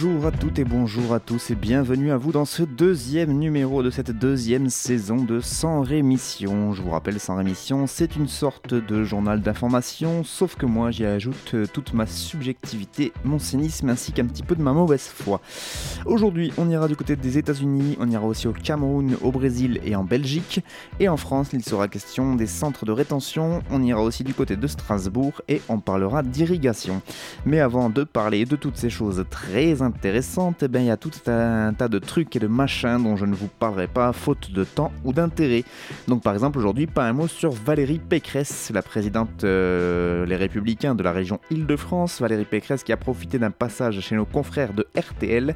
Bonjour à toutes et bonjour à tous et bienvenue à vous dans ce deuxième numéro de cette deuxième saison de Sans Rémission. Je vous rappelle, Sans Rémission, c'est une sorte de journal d'information, sauf que moi j'y ajoute euh, toute ma subjectivité, mon cynisme ainsi qu'un petit peu de ma mauvaise foi. Aujourd'hui, on ira du côté des États-Unis, on ira aussi au Cameroun, au Brésil et en Belgique. Et en France, il sera question des centres de rétention, on ira aussi du côté de Strasbourg et on parlera d'irrigation. Mais avant de parler de toutes ces choses très intéressantes, eh bien, il y a tout un tas de trucs et de machins dont je ne vous parlerai pas, faute de temps ou d'intérêt. Donc par exemple aujourd'hui, pas un mot sur Valérie Pécresse, la présidente euh, Les Républicains de la région Île-de-France. Valérie Pécresse qui a profité d'un passage chez nos confrères de RTL.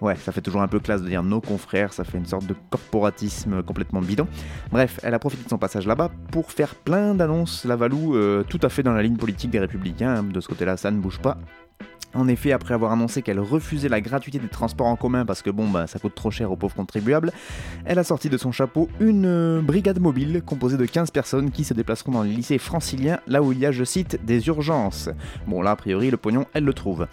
Ouais, ça fait toujours un peu classe de dire nos confrères, ça fait une sorte de corporatisme complètement bidon. Bref, elle a profité de son passage là-bas pour faire plein d'annonces, la Valou, euh, tout à fait dans la ligne politique des Républicains. De ce côté-là, ça ne bouge pas. En effet, après avoir annoncé qu'elle refusait la gratuité des transports en commun parce que bon bah ça coûte trop cher aux pauvres contribuables, elle a sorti de son chapeau une euh, brigade mobile composée de 15 personnes qui se déplaceront dans les lycées franciliens là où il y a, je cite, des urgences. Bon là a priori le pognon elle le trouve.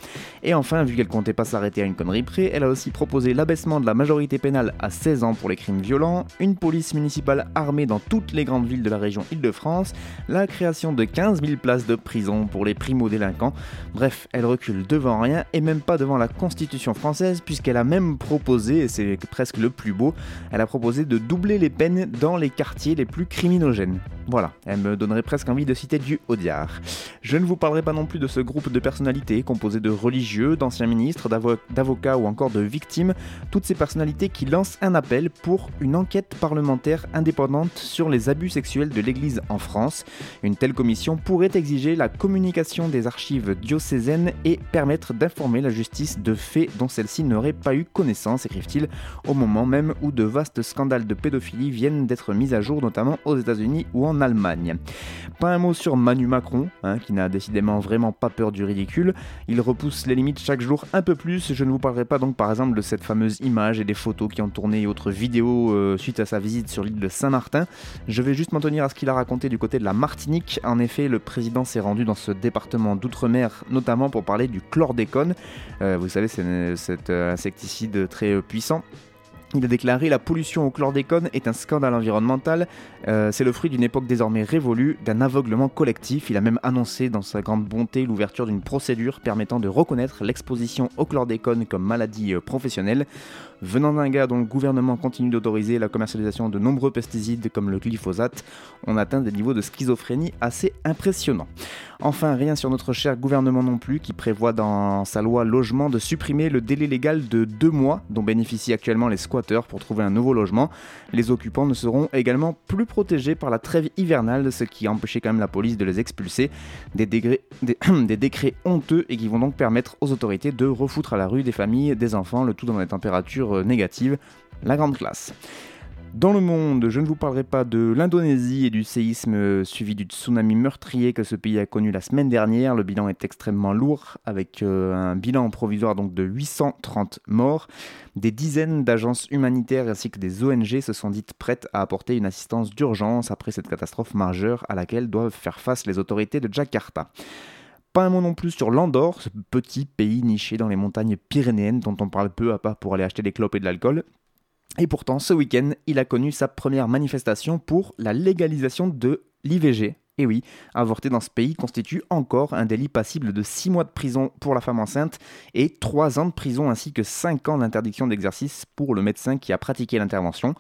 Et enfin, vu qu'elle comptait pas s'arrêter à une connerie près, elle a aussi proposé l'abaissement de la majorité pénale à 16 ans pour les crimes violents, une police municipale armée dans toutes les grandes villes de la région Île-de-France, la création de 15 000 places de prison pour les primo-délinquants. Bref, elle recule devant rien et même pas devant la Constitution française puisqu'elle a même proposé, et c'est presque le plus beau, elle a proposé de doubler les peines dans les quartiers les plus criminogènes. Voilà, elle me donnerait presque envie de citer du Audiard. Je ne vous parlerai pas non plus de ce groupe de personnalités composé de religieux, d'anciens ministres, d'avo- d'avocats ou encore de victimes, toutes ces personnalités qui lancent un appel pour une enquête parlementaire indépendante sur les abus sexuels de l'Église en France. Une telle commission pourrait exiger la communication des archives diocésaines et permettre d'informer la justice de faits dont celle-ci n'aurait pas eu connaissance, écrivent-ils, au moment même où de vastes scandales de pédophilie viennent d'être mis à jour, notamment aux États-Unis ou en Allemagne. Pas un mot sur Manu Macron, hein, qui n'a décidément vraiment pas peur du ridicule. Il repousse les limites chaque jour un peu plus. Je ne vous parlerai pas donc par exemple de cette fameuse image et des photos qui ont tourné et autres vidéos euh, suite à sa visite sur l'île de Saint-Martin. Je vais juste m'en tenir à ce qu'il a raconté du côté de la Martinique. En effet, le président s'est rendu dans ce département d'outre-mer, notamment pour parler du chlordécone. Euh, vous savez, c'est cet insecticide très euh, puissant. Il a déclaré la pollution au chlordécone est un scandale environnemental. Euh, c'est le fruit d'une époque désormais révolue, d'un aveuglement collectif. Il a même annoncé dans sa grande bonté l'ouverture d'une procédure permettant de reconnaître l'exposition au chlordécone comme maladie euh, professionnelle. Venant d'un gars dont le gouvernement continue d'autoriser la commercialisation de nombreux pesticides comme le glyphosate, on atteint des niveaux de schizophrénie assez impressionnants. Enfin, rien sur notre cher gouvernement non plus, qui prévoit dans sa loi logement de supprimer le délai légal de deux mois dont bénéficient actuellement les squatteurs pour trouver un nouveau logement. Les occupants ne seront également plus protégés par la trêve hivernale, ce qui a empêché quand même la police de les expulser. Des, des décrets honteux et qui vont donc permettre aux autorités de refoutre à la rue des familles, des enfants, le tout dans des températures euh, négatives. La grande classe. Dans le monde, je ne vous parlerai pas de l'Indonésie et du séisme euh, suivi du tsunami meurtrier que ce pays a connu la semaine dernière. Le bilan est extrêmement lourd, avec euh, un bilan provisoire donc de 830 morts. Des dizaines d'agences humanitaires ainsi que des ONG se sont dites prêtes à apporter une assistance d'urgence après cette catastrophe majeure à laquelle doivent faire face les autorités de Jakarta. Pas un mot non plus sur l'Andorre, ce petit pays niché dans les montagnes pyrénéennes dont on parle peu à part pour aller acheter des clopes et de l'alcool. Et pourtant, ce week-end, il a connu sa première manifestation pour la légalisation de l'IVG. Et oui, avorter dans ce pays constitue encore un délit passible de 6 mois de prison pour la femme enceinte et 3 ans de prison ainsi que 5 ans d'interdiction d'exercice pour le médecin qui a pratiqué l'intervention.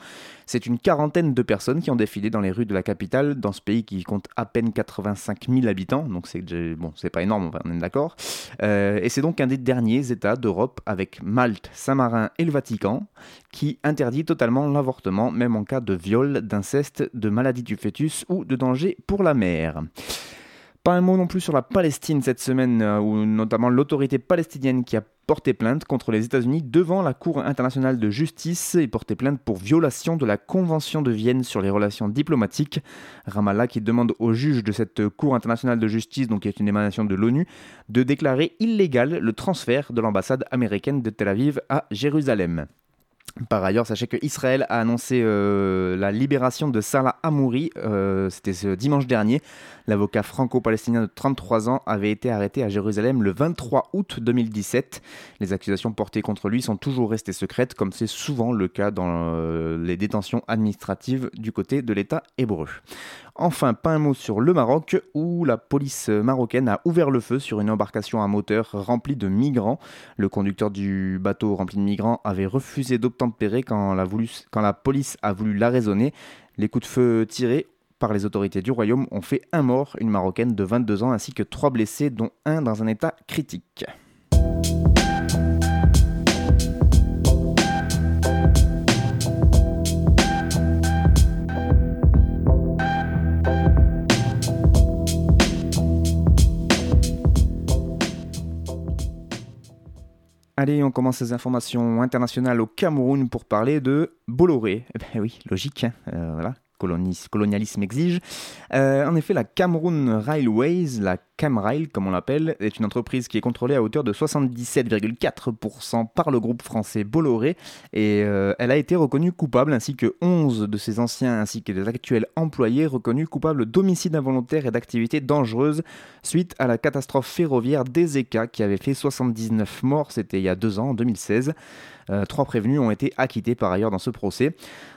C'est une quarantaine de personnes qui ont défilé dans les rues de la capitale, dans ce pays qui compte à peine 85 000 habitants, donc c'est bon, pas énorme, on est d'accord. Euh, et c'est donc un des derniers États d'Europe, avec Malte, Saint-Marin et le Vatican, qui interdit totalement l'avortement, même en cas de viol, d'inceste, de maladie du fœtus ou de danger pour la mère. Pas un mot non plus sur la Palestine cette semaine, euh, où notamment l'autorité palestinienne qui a porté plainte contre les États-Unis devant la Cour internationale de justice et porté plainte pour violation de la Convention de Vienne sur les relations diplomatiques. Ramallah qui demande au juge de cette Cour internationale de justice, donc qui est une émanation de l'ONU, de déclarer illégal le transfert de l'ambassade américaine de Tel Aviv à Jérusalem. Par ailleurs, sachez que Israël a annoncé euh, la libération de Salah Amouri, euh, c'était ce dimanche dernier. L'avocat franco-palestinien de 33 ans avait été arrêté à Jérusalem le 23 août 2017. Les accusations portées contre lui sont toujours restées secrètes, comme c'est souvent le cas dans euh, les détentions administratives du côté de l'État hébreu. Enfin, pas un mot sur le Maroc, où la police marocaine a ouvert le feu sur une embarcation à moteur remplie de migrants. Le conducteur du bateau rempli de migrants avait refusé d'obtempérer quand, la police a voulu l'arraisonner. Les coups de feu tirés par les autorités du royaume ont fait un mort, une Marocaine de 22 ans, ainsi que trois blessés, dont un dans un état critique. Allez, on commence ces informations internationales au Cameroun pour parler de Bolloré. Eh ben oui, logique, hein, euh, voilà colonialisme exige. Euh, en effet, la Cameroun Railways, la Camrail comme on l'appelle, est une entreprise qui est contrôlée à hauteur de 77,4% par le groupe français Bolloré et euh, elle a été reconnue coupable ainsi que 11 de ses anciens ainsi que des actuels employés reconnus coupables d'homicide involontaire et d'activités dangereuses suite à la catastrophe ferroviaire d'Ezeka qui avait fait 79 morts, c'était il y a deux ans, en 2016. Euh, trois prévenus ont été acquittés par ailleurs dans ce procès.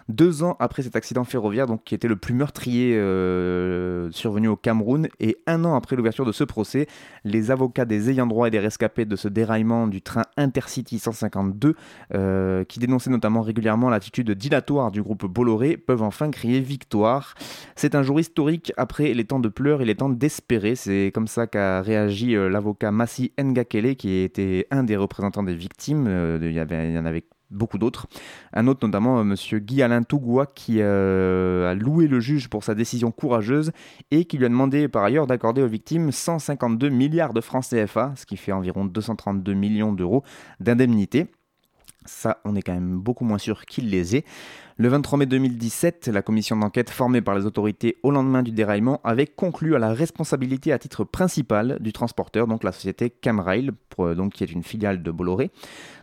Deux ans après cet accident ferroviaire, donc qui était le plus meurtrier euh, survenu au Cameroun, et un an après l'ouverture de ce procès, les avocats des ayants droit et des rescapés de ce déraillement du train Intercity 152, euh, qui dénonçaient notamment régulièrement l'attitude dilatoire du groupe Bolloré, peuvent enfin crier victoire. C'est un jour historique après les temps de pleurs et les temps d'espérer. C'est comme ça qu'a réagi l'avocat Massi Ngakele, qui était un des représentants des victimes. il y en avait beaucoup d'autres. Un autre, notamment M. Guy Alain Tougoua, qui euh, a loué le juge pour sa décision courageuse et qui lui a demandé par ailleurs d'accorder aux victimes 152 milliards de francs CFA, ce qui fait environ 232 millions d'euros d'indemnité. Ça, on est quand même beaucoup moins sûr qu'il les ait. Le 23 mai 2017, la commission d'enquête formée par les autorités au lendemain du déraillement avait conclu à la responsabilité à titre principal du transporteur, donc la société Camrail, donc qui est une filiale de Bolloré.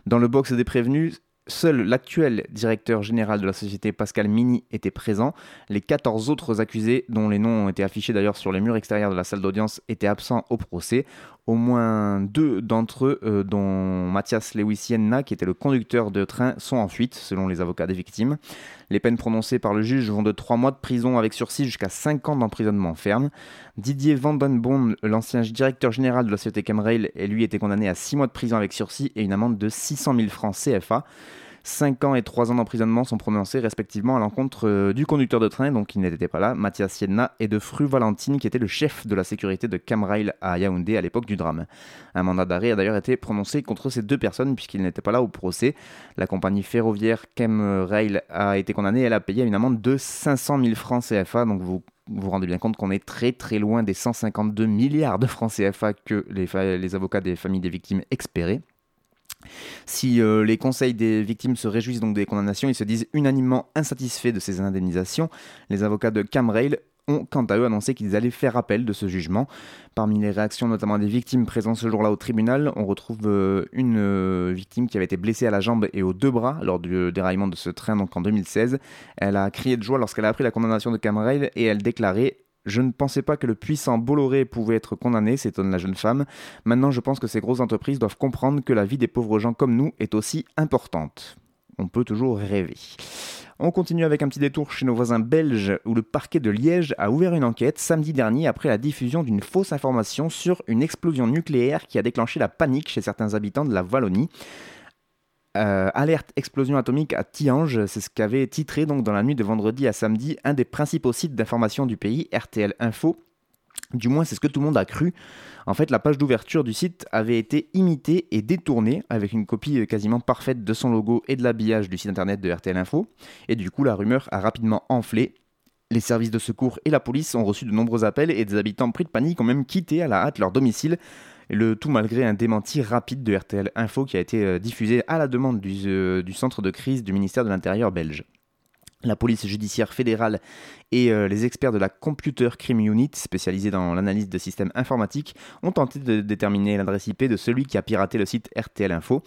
Dans le box des prévenus, Seul l'actuel directeur général de la société Pascal Mini était présent. Les 14 autres accusés, dont les noms ont été affichés d'ailleurs sur les murs extérieurs de la salle d'audience, étaient absents au procès. Au moins deux d'entre eux, euh, dont Mathias Lewisienna, qui était le conducteur de train, sont en fuite, selon les avocats des victimes. Les peines prononcées par le juge vont de 3 mois de prison avec sursis jusqu'à 5 ans d'emprisonnement ferme. Didier Vandenboom, l'ancien directeur général de la société Camrail, lui été condamné à 6 mois de prison avec sursis et une amende de 600 000 francs CFA. 5 ans et 3 ans d'emprisonnement sont prononcés respectivement à l'encontre euh, du conducteur de train, donc qui n'était pas là, Mathias Sienna, et de Fru Valentine, qui était le chef de la sécurité de Camrail à Yaoundé à l'époque du drame. Un mandat d'arrêt a d'ailleurs été prononcé contre ces deux personnes puisqu'ils n'étaient pas là au procès. La compagnie ferroviaire Camrail a été condamnée, elle a payé une amende de 500 000 francs CFA, donc vous vous rendez bien compte qu'on est très très loin des 152 milliards de francs CFA que les avocats des familles des victimes espéraient. Si euh, les conseils des victimes se réjouissent donc des condamnations, ils se disent unanimement insatisfaits de ces indemnisations. Les avocats de Camrail ont quant à eux annoncé qu'ils allaient faire appel de ce jugement. Parmi les réactions notamment des victimes présentes ce jour-là au tribunal, on retrouve euh, une euh, victime qui avait été blessée à la jambe et aux deux bras lors du déraillement de ce train en 2016. Elle a crié de joie lorsqu'elle a appris la condamnation de Camrail et elle déclarait je ne pensais pas que le puissant Bolloré pouvait être condamné, s'étonne la jeune femme. Maintenant, je pense que ces grosses entreprises doivent comprendre que la vie des pauvres gens comme nous est aussi importante. On peut toujours rêver. On continue avec un petit détour chez nos voisins belges où le parquet de Liège a ouvert une enquête samedi dernier après la diffusion d'une fausse information sur une explosion nucléaire qui a déclenché la panique chez certains habitants de la Wallonie. Euh, alerte explosion atomique à Tiange, c'est ce qu'avait titré donc dans la nuit de vendredi à samedi un des principaux sites d'information du pays, RTL Info. Du moins, c'est ce que tout le monde a cru. En fait, la page d'ouverture du site avait été imitée et détournée avec une copie quasiment parfaite de son logo et de l'habillage du site internet de RTL Info. Et du coup, la rumeur a rapidement enflé Les services de secours et la police ont reçu de nombreux appels et des habitants pris de panique ont même quitté à la hâte leur domicile. Le tout malgré un démenti rapide de RTL Info qui a été euh, diffusé à la demande du, euh, du centre de crise du ministère de l'Intérieur belge. La police judiciaire fédérale et euh, les experts de la Computer Crime Unit, spécialisés dans l'analyse de systèmes informatiques, ont tenté de déterminer l'adresse IP de celui qui a piraté le site RTL Info.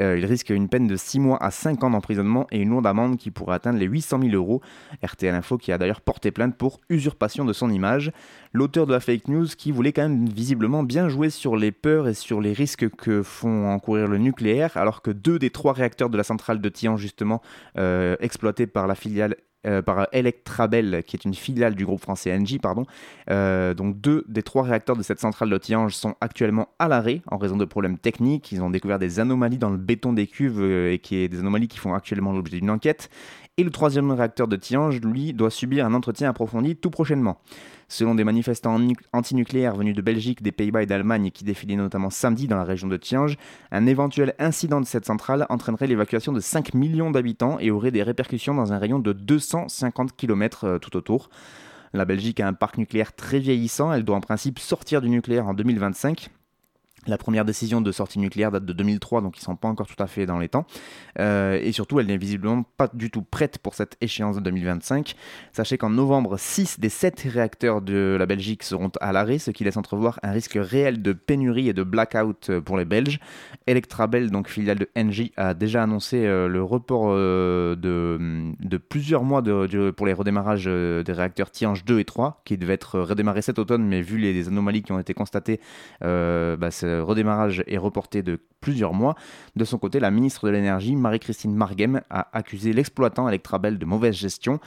Euh, il risque une peine de 6 mois à 5 ans d'emprisonnement et une lourde amende qui pourrait atteindre les 800 000 euros. RTL Info qui a d'ailleurs porté plainte pour usurpation de son image. L'auteur de la fake news qui voulait quand même visiblement bien jouer sur les peurs et sur les risques que font encourir le nucléaire, alors que deux des trois réacteurs de la centrale de Tian, justement, euh, exploités par la filiale euh, par Electrabel, qui est une filiale du groupe français Engie, pardon. Euh, donc deux des trois réacteurs de cette centrale de Tiange sont actuellement à l'arrêt en raison de problèmes techniques. Ils ont découvert des anomalies dans le béton des cuves euh, et qui est des anomalies qui font actuellement l'objet d'une enquête. Et le troisième réacteur de Tiange, lui, doit subir un entretien approfondi tout prochainement. Selon des manifestants antinucléaires venus de Belgique, des Pays-Bas et d'Allemagne qui défilaient notamment samedi dans la région de Tiange, un éventuel incident de cette centrale entraînerait l'évacuation de 5 millions d'habitants et aurait des répercussions dans un rayon de 250 km euh, tout autour. La Belgique a un parc nucléaire très vieillissant, elle doit en principe sortir du nucléaire en 2025. La première décision de sortie nucléaire date de 2003, donc ils ne sont pas encore tout à fait dans les temps. Euh, et surtout, elle n'est visiblement pas du tout prête pour cette échéance de 2025. Sachez qu'en novembre, 6 des 7 réacteurs de la Belgique seront à l'arrêt, ce qui laisse entrevoir un risque réel de pénurie et de blackout pour les Belges. Electrabel, donc filiale de Engie, a déjà annoncé euh, le report euh, de, plusieurs mois de, pour les redémarrages des réacteurs Tiange 2 et 3, qui devaient être redémarrés cet automne, mais vu les, anomalies qui ont été constatées, bah, redémarrage est reporté de plusieurs mois. De son côté, la ministre de l'Énergie, Marie-Christine Margem, a accusé l'exploitant Electrabel de mauvaise gestion.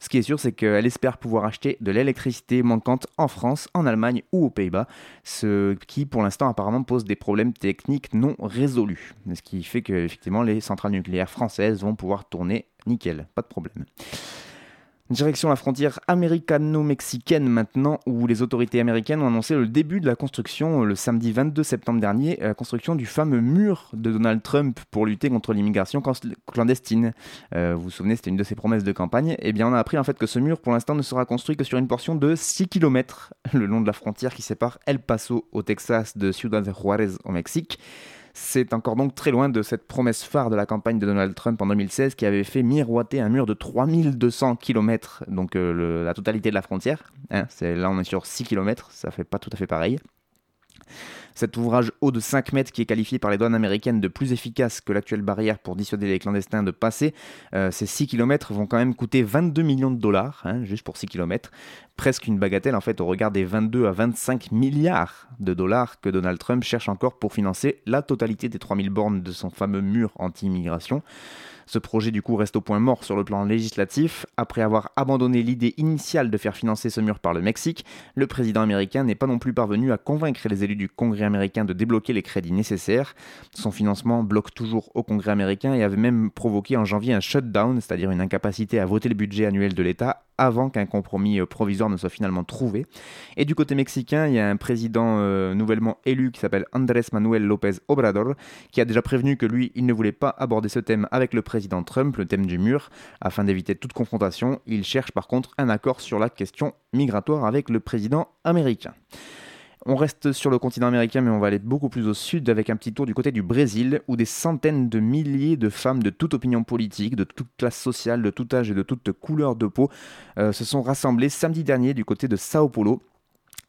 Ce qui est sûr, c'est qu'elle espère pouvoir acheter de l'électricité manquante en France, en Allemagne ou aux Pays-Bas, ce qui pour l'instant apparemment pose des problèmes techniques non résolus. Ce qui fait que effectivement les centrales nucléaires françaises vont pouvoir tourner nickel, pas de problème. Direction la frontière américano-mexicaine maintenant, où les autorités américaines ont annoncé le début de la construction, le samedi 22 septembre dernier, la construction du fameux mur de Donald Trump pour lutter contre l'immigration clandestine. Euh, vous vous souvenez, c'était une de ses promesses de campagne. Eh bien, on a appris en fait que ce mur, pour l'instant, ne sera construit que sur une portion de 6 km le long de la frontière qui sépare El Paso au Texas de Ciudad Juárez au Mexique. C'est encore donc très loin de cette promesse phare de la campagne de Donald Trump en 2016 qui avait fait miroiter un mur de 3200 km, donc euh, la totalité de la frontière. Hein, là on est sur 6 km, ça fait pas tout à fait pareil. Cet ouvrage haut de 5 mètres qui est qualifié par les douanes américaines de plus efficace que l'actuelle barrière pour dissuader les clandestins de passer, euh, ces 6 km vont quand même coûter 22 millions de dollars, hein, juste pour 6 km. Presque une bagatelle en fait au regard des 22 à 25 milliards de dollars que Donald Trump cherche encore pour financer la totalité des 3000 bornes de son fameux mur anti-immigration. Ce projet du coup reste au point mort sur le plan législatif. Après avoir abandonné l'idée initiale de faire financer ce mur par le Mexique, le président américain n'est pas non plus parvenu à convaincre les élus du Congrès américain de débloquer les crédits nécessaires. Son financement bloque toujours au Congrès américain et avait même provoqué en janvier un shutdown, c'est-à-dire une incapacité à voter le budget annuel de l'État avant qu'un compromis euh, provisoire ne soit finalement trouvé. Et du côté mexicain, il y a un président euh, nouvellement élu qui s'appelle Andrés Manuel López Obrador, qui a déjà prévenu que lui, il ne voulait pas aborder ce thème avec le président Trump, le thème du mur, afin d'éviter toute confrontation. Il cherche par contre un accord sur la question migratoire avec le président américain. On reste sur le continent américain, mais on va aller beaucoup plus au sud avec un petit tour du côté du Brésil, où des centaines de milliers de femmes de toute opinion politique, de toute classe sociale, de tout âge et de toute couleur de peau euh, se sont rassemblées samedi dernier du côté de Sao Paulo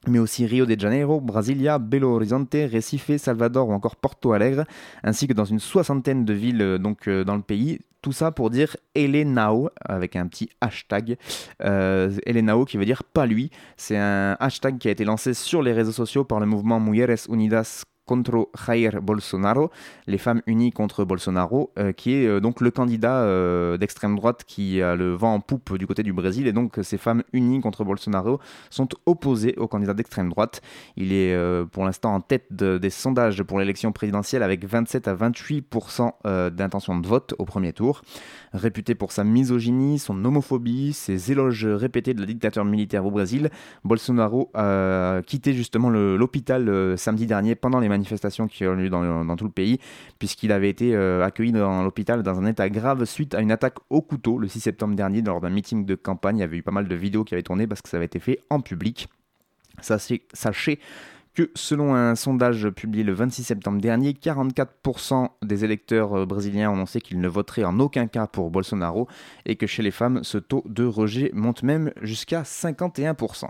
mais aussi Rio de Janeiro, Brasilia, Belo Horizonte, Recife, Salvador ou encore Porto Alegre, ainsi que dans une soixantaine de villes euh, donc, euh, dans le pays. Tout ça pour dire Elenao, avec un petit hashtag. Euh, Elenao qui veut dire pas lui. C'est un hashtag qui a été lancé sur les réseaux sociaux par le mouvement Mujeres Unidas contre Jair Bolsonaro, les femmes unies contre Bolsonaro, euh, qui est euh, donc le candidat euh, d'extrême droite qui a le vent en poupe du côté du Brésil. Et donc ces femmes unies contre Bolsonaro sont opposées au candidat d'extrême droite. Il est pour l'instant en tête des sondages pour l'élection présidentielle avec 27 à 28% d'intention de vote au premier tour. Réputé pour sa misogynie, son homophobie, ses éloges répétés de la dictature militaire au Brésil, Bolsonaro a quitté justement l'hôpital samedi dernier pendant les manifestations manifestations qui ont lieu dans, tout le pays, puisqu'il avait été accueilli dans l'hôpital dans un état grave suite à une attaque au couteau le 6 septembre dernier lors d'un meeting de campagne. Il y avait eu pas mal de vidéos qui avaient tourné parce que ça avait été fait en public. Sachez que selon un sondage publié le 26 septembre dernier, 44% des électeurs euh, brésiliens ont annoncé qu'ils ne voteraient en aucun cas pour Bolsonaro et que chez les femmes, ce taux de rejet monte même jusqu'à 51%.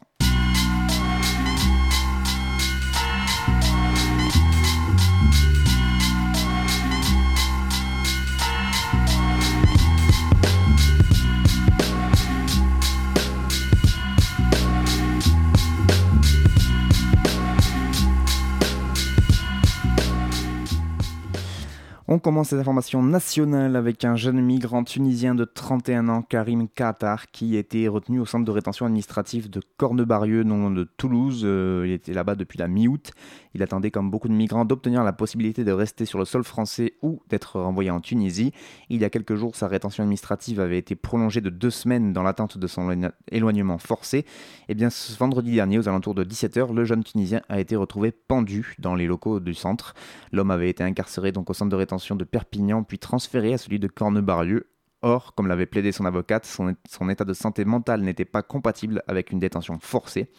On commence ces informations nationales avec un jeune migrant tunisien de 31 ans, Karim Qatar, qui était retenu au centre de rétention administrative de Cornebarieux, non de Toulouse. Euh, il était là-bas depuis la mi-août. Il attendait, comme beaucoup de migrants, d'obtenir la possibilité de rester sur le sol français ou d'être renvoyé en Tunisie. Il y a quelques jours, sa rétention administrative avait été prolongée de deux semaines dans l'attente de son éloignement forcé. Et eh bien, ce vendredi dernier, aux alentours de 17h, le jeune Tunisien a été retrouvé pendu dans les locaux du centre. L'homme avait été incarcéré donc au centre de rétention de Perpignan puis transféré à celui de Cornebarieux. Or, comme l'avait plaidé son avocate, son, état de santé mentale n'était pas compatible avec une détention forcée.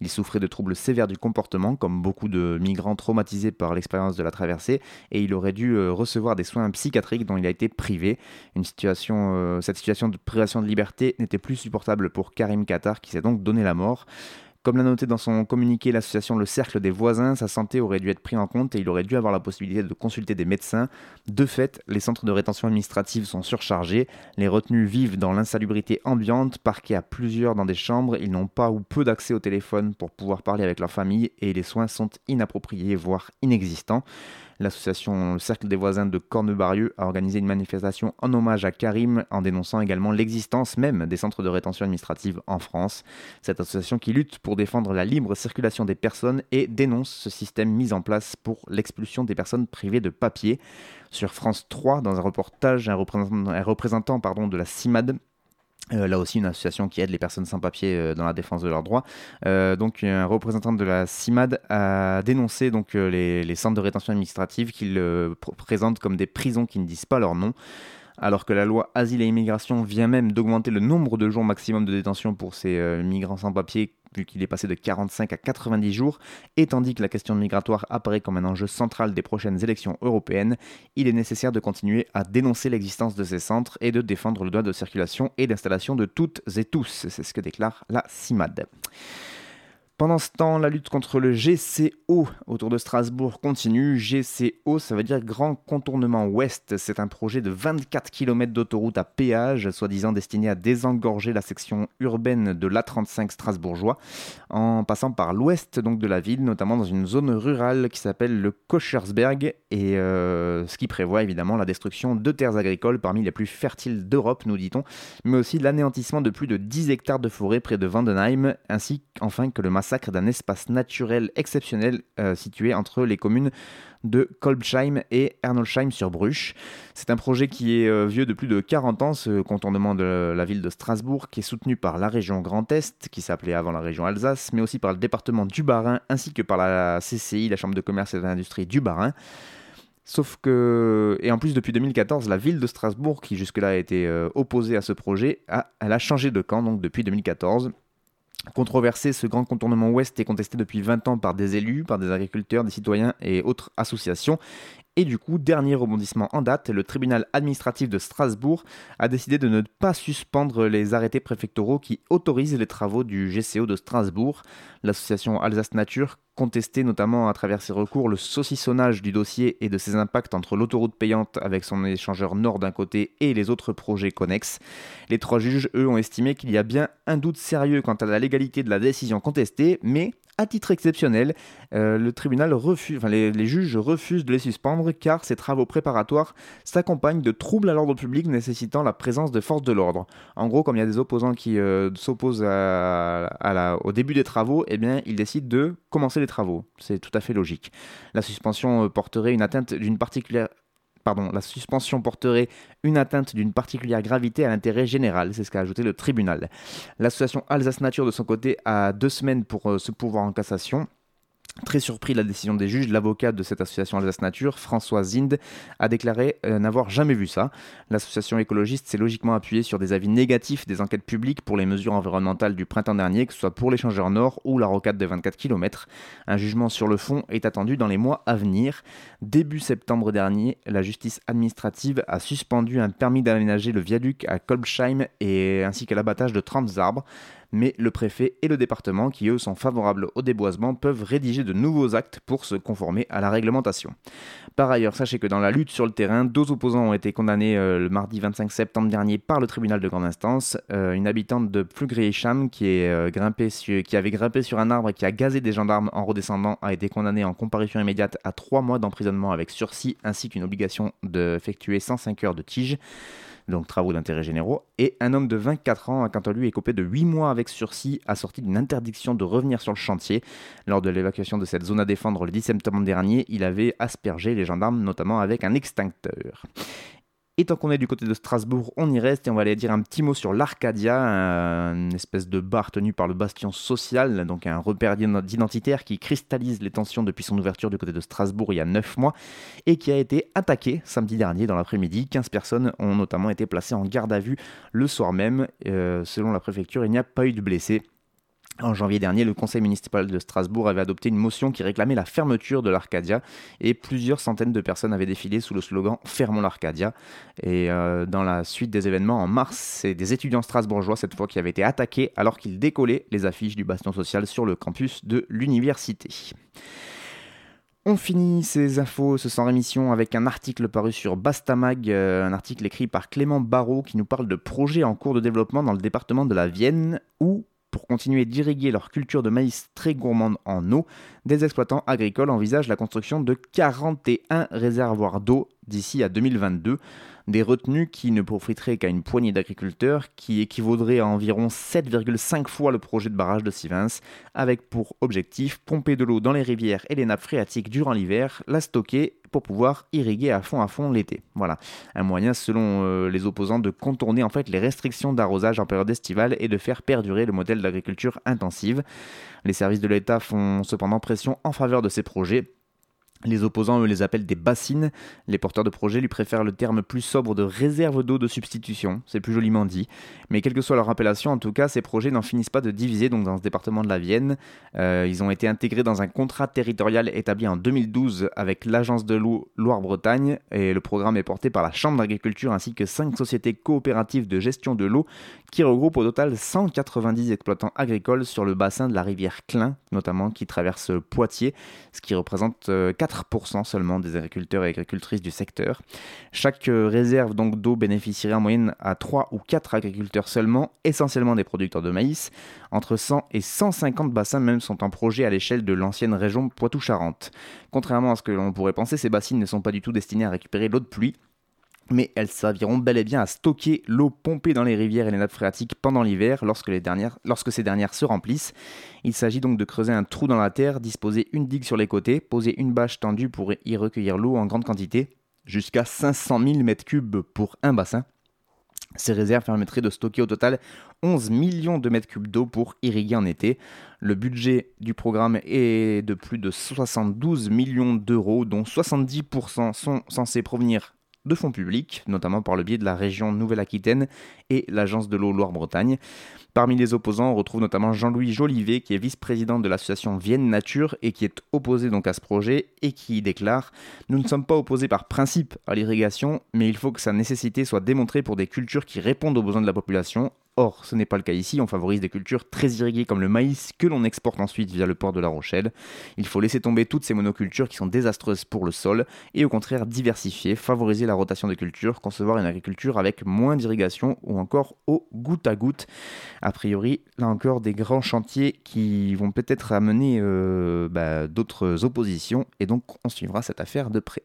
Il souffrait de troubles sévères du comportement, comme beaucoup de migrants traumatisés par l'expérience de la traversée, et il aurait dû euh, recevoir des soins psychiatriques dont il a été privé. Euh, cette situation de privation de liberté n'était plus supportable pour Karim Qatar, qui s'est donc donné la mort. Comme l'a noté dans son communiqué l'association Le Cercle des Voisins, sa santé aurait dû être prise en compte et il aurait dû avoir la possibilité de consulter des médecins. De fait, les centres de rétention administrative sont surchargés, les retenus vivent dans l'insalubrité ambiante, parqués à plusieurs dans des chambres, ils n'ont pas ou peu d'accès au téléphone pour pouvoir parler avec leur famille et les soins sont inappropriés, voire inexistants. L'association Le Cercle des voisins de Cornebarieux a organisé une manifestation en hommage à Karim en dénonçant également l'existence même des centres de rétention administrative en France. Cette association qui lutte pour défendre la libre circulation des personnes et dénonce ce système mis en place pour l'expulsion des personnes privées de papier. Sur France 3, dans un reportage, un représentant, de la CIMAD euh, là aussi, une association qui aide les personnes sans papier euh, dans la défense de leurs droits. Euh, donc, un représentant de la CIMAD a dénoncé les centres de rétention administrative qu'il présente comme des prisons qui ne disent pas leur nom alors que la loi Asile et Immigration vient même d'augmenter le nombre de jours maximum de détention pour ces migrants sans papier vu qu'il est passé de 45 à 90 jours, et tandis que la question migratoire apparaît comme un enjeu central des prochaines élections européennes, il est nécessaire de continuer à dénoncer l'existence de ces centres et de défendre le droit de circulation et d'installation de toutes et tous. C'est ce que déclare la CIMAD. Pendant ce temps, la lutte contre le GCO autour de Strasbourg continue. GCO, ça veut dire Grand Contournement Ouest. C'est un projet de 24 km d'autoroute à péage, soi-disant destiné à désengorger la section urbaine de l'A35 strasbourgeois, en passant par l'ouest donc de la ville, notamment dans une zone rurale qui s'appelle le Kochersberg, et euh, ce qui prévoit évidemment la destruction de terres agricoles parmi les plus fertiles d'Europe, nous dit-on, mais aussi l'anéantissement de plus de 10 hectares de forêt près de Vandenheim, ainsi enfin que le massacre d'un espace naturel exceptionnel euh, situé entre les communes de Kolbsheim et Ernolsheim sur Bruche. C'est un projet qui est euh, vieux de plus de 40 ans, ce contournement de la ville de Strasbourg, qui est soutenu par la région Grand Est, qui s'appelait avant la région Alsace, mais aussi par le département du Bas-Rhin, ainsi que par la CCI, la Chambre de commerce et d'industrie du Bas-Rhin. Sauf que, et en plus depuis 2014, la ville de Strasbourg, qui jusque-là a été euh, opposée à ce projet, elle a changé de camp donc depuis 2014 Controversé, ce grand contournement ouest est contesté depuis 20 ans par des élus, par des agriculteurs, des citoyens et autres associations. Et du coup, dernier rebondissement en date, le tribunal administratif de Strasbourg a décidé de ne pas suspendre les arrêtés préfectoraux qui autorisent les travaux du GCO de Strasbourg. L'association Alsace Nature contestait notamment à travers ses recours le saucissonnage du dossier et de ses impacts entre l'autoroute payante avec son échangeur nord d'un côté et les autres projets connexes. Les trois juges, eux, ont estimé qu'il y a bien un doute sérieux quant à la légalité de la décision contestée, mais à titre exceptionnel, euh, le tribunal refuse, les, juges refusent de les suspendre car ces travaux préparatoires s'accompagnent de troubles à l'ordre public nécessitant la présence de forces de l'ordre. En gros, comme il y a des opposants qui euh, s'opposent au début des travaux, eh bien, ils décident de commencer les travaux. C'est tout à fait logique. La suspension euh, porterait une atteinte d'une particulière La suspension porterait une atteinte d'une particulière gravité à l'intérêt général, c'est ce qu'a ajouté le tribunal. L'association Alsace Nature de son côté a deux semaines pour se euh, pouvoir en cassation. Très surpris de la décision des juges, l'avocat de cette association Alsace Nature, François Zind, a déclaré euh, n'avoir jamais vu ça. L'association écologiste s'est logiquement appuyée sur des avis négatifs des enquêtes publiques pour les mesures environnementales du printemps dernier, que ce soit pour l'échangeur nord ou la rocade de 24 km. Un jugement sur le fond est attendu dans les mois à venir. Début septembre dernier, la justice administrative a suspendu un permis d'aménager le viaduc à Kolbsheim et ainsi qu'à l'abattage de 30 arbres mais le préfet et le département, qui eux sont favorables au déboisement, peuvent rédiger de nouveaux actes pour se conformer à la réglementation. Par ailleurs, sachez que dans la lutte sur le terrain, deux opposants ont été condamnés euh, le mardi 25 septembre dernier par le tribunal de grande instance. Euh, une habitante de Plugriecham qui, euh, qui avait grimpé sur un arbre et qui a gazé des gendarmes en redescendant a été condamnée en comparution immédiate à trois mois d'emprisonnement avec sursis ainsi qu'une obligation d'effectuer 105 heures de tige donc travaux d'intérêt généraux, et un homme de 24 ans a quant à lui écopé de 8 mois avec sursis, assorti d'une interdiction de revenir sur le chantier. Lors de l'évacuation de cette zone à défendre le 10 septembre dernier, il avait aspergé les gendarmes, notamment avec un extincteur. Et tant qu'on est du côté de Strasbourg, on y reste et on va aller dire un petit mot sur l'Arcadia, une espèce de bar tenu par le Bastion Social, donc un repère d'identitaire qui cristallise les tensions depuis son ouverture du côté de Strasbourg il y a 9 mois et qui a été attaqué samedi dernier dans l'après-midi. 15 personnes ont notamment été placées en garde à vue le soir même. Euh, selon la préfecture, il n'y a pas eu de blessés. En janvier dernier, le conseil municipal de Strasbourg avait adopté une motion qui réclamait la fermeture de l'Arcadia et plusieurs centaines de personnes avaient défilé sous le slogan Fermons l'Arcadia. Et euh, dans la suite des événements, en mars, c'est des étudiants strasbourgeois cette fois qui avaient été attaqués alors qu'ils décollaient les affiches du bastion social sur le campus de l'université. On finit ces infos, ce sans rémission, avec un article paru sur Bastamag, euh, un article écrit par Clément Barrault qui nous parle de projets en cours de développement dans le département de la Vienne où pour continuer d'irriguer leur culture de maïs très gourmande en eau, des exploitants agricoles envisagent la construction de 41 réservoirs d'eau d'ici à 2022 des retenues qui ne profiteraient qu'à une poignée d'agriculteurs, qui équivaudraient à environ 7,5 fois le projet de barrage de Sivens, avec pour objectif pomper de l'eau dans les rivières et les nappes phréatiques durant l'hiver, la stocker pour pouvoir irriguer à fond à fond l'été. Voilà, un moyen selon euh, les opposants de contourner en fait les restrictions d'arrosage en période estivale et de faire perdurer le modèle d'agriculture intensive. Les services de l'État font cependant pression en faveur de ces projets les opposants, eux, les appellent des bassines. Les porteurs de projets lui préfèrent le terme plus sobre de réserve d'eau de substitution. C'est plus joliment dit. Mais quelle que soit leur appellation, en tout cas, ces projets n'en finissent pas de diviser donc dans ce département de la Vienne. Euh, ils ont été intégrés dans un contrat territorial établi en 2012 avec l'Agence de l'eau Loire-Bretagne. Et le programme est porté par la Chambre d'agriculture ainsi que cinq sociétés coopératives de gestion de l'eau qui regroupent au total 190 exploitants agricoles sur le bassin de la rivière Clin, notamment qui traverse Poitiers, ce qui représente 4 euh, 4% seulement des agriculteurs et agricultrices du secteur. Chaque euh, réserve d'eau bénéficierait en moyenne à 3 ou 4 agriculteurs seulement, essentiellement des producteurs de maïs. Entre 100 et 150 bassins même sont en projet à l'échelle de l'ancienne région Poitou-Charentes. Contrairement à ce que l'on pourrait penser, ces bassines ne sont pas du tout destinés à récupérer l'eau de pluie, mais elles serviront bel et bien à stocker l'eau pompée dans les rivières et les nappes phréatiques pendant l'hiver lorsque, ces dernières se remplissent. Il s'agit donc de creuser un trou dans la terre, disposer une digue sur les côtés, poser une bâche tendue pour y recueillir l'eau en grande quantité, jusqu'à 500 000 m3 pour un bassin. Ces réserves permettraient de stocker au total 11 millions de mètres cubes d'eau pour irriguer en été. Le budget du programme est de plus de 72 millions d'euros, dont 70% sont censés provenir de fonds publics, notamment par le biais de la région Nouvelle-Aquitaine et l'agence de l'eau Loire-Bretagne. Parmi les opposants, on retrouve notamment Jean-Louis Jolivet, qui est vice-président de l'association Vienne Nature et qui est opposé donc à ce projet et qui déclare Nous ne sommes pas opposés par principe à l'irrigation, mais il faut que sa nécessité soit démontrée pour des cultures qui répondent aux besoins de la population, Or, ce n'est pas le cas ici, on favorise des cultures très irriguées comme le maïs que l'on exporte ensuite via le port de La Rochelle. Il faut laisser tomber toutes ces monocultures qui sont désastreuses pour le sol et au contraire diversifier, favoriser la rotation des cultures, concevoir une agriculture avec moins d'irrigation ou encore au goutte à goutte. A priori, là encore, des grands chantiers qui vont peut-être amener euh, bah, d'autres oppositions et donc on suivra cette affaire de près.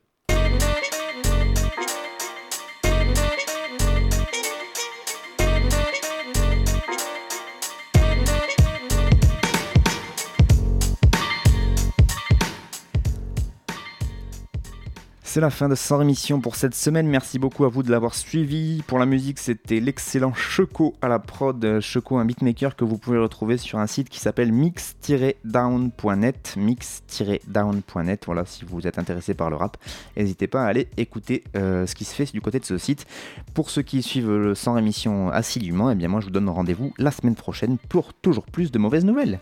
C'est la fin de Sans Rémission pour cette semaine. Merci beaucoup à vous de l'avoir suivi. Pour la musique, c'était l'excellent Checo à la prod. Checo, un beatmaker que vous pouvez retrouver sur un site qui s'appelle mix-down.net. Mix-down.net. Voilà, si vous êtes intéressé par le rap, n'hésitez pas à aller écouter euh, ce qui se fait du côté de ce site. Pour ceux qui suivent le Sans Rémission assidûment, eh bien moi je vous donne rendez-vous la semaine prochaine pour toujours plus de mauvaises nouvelles.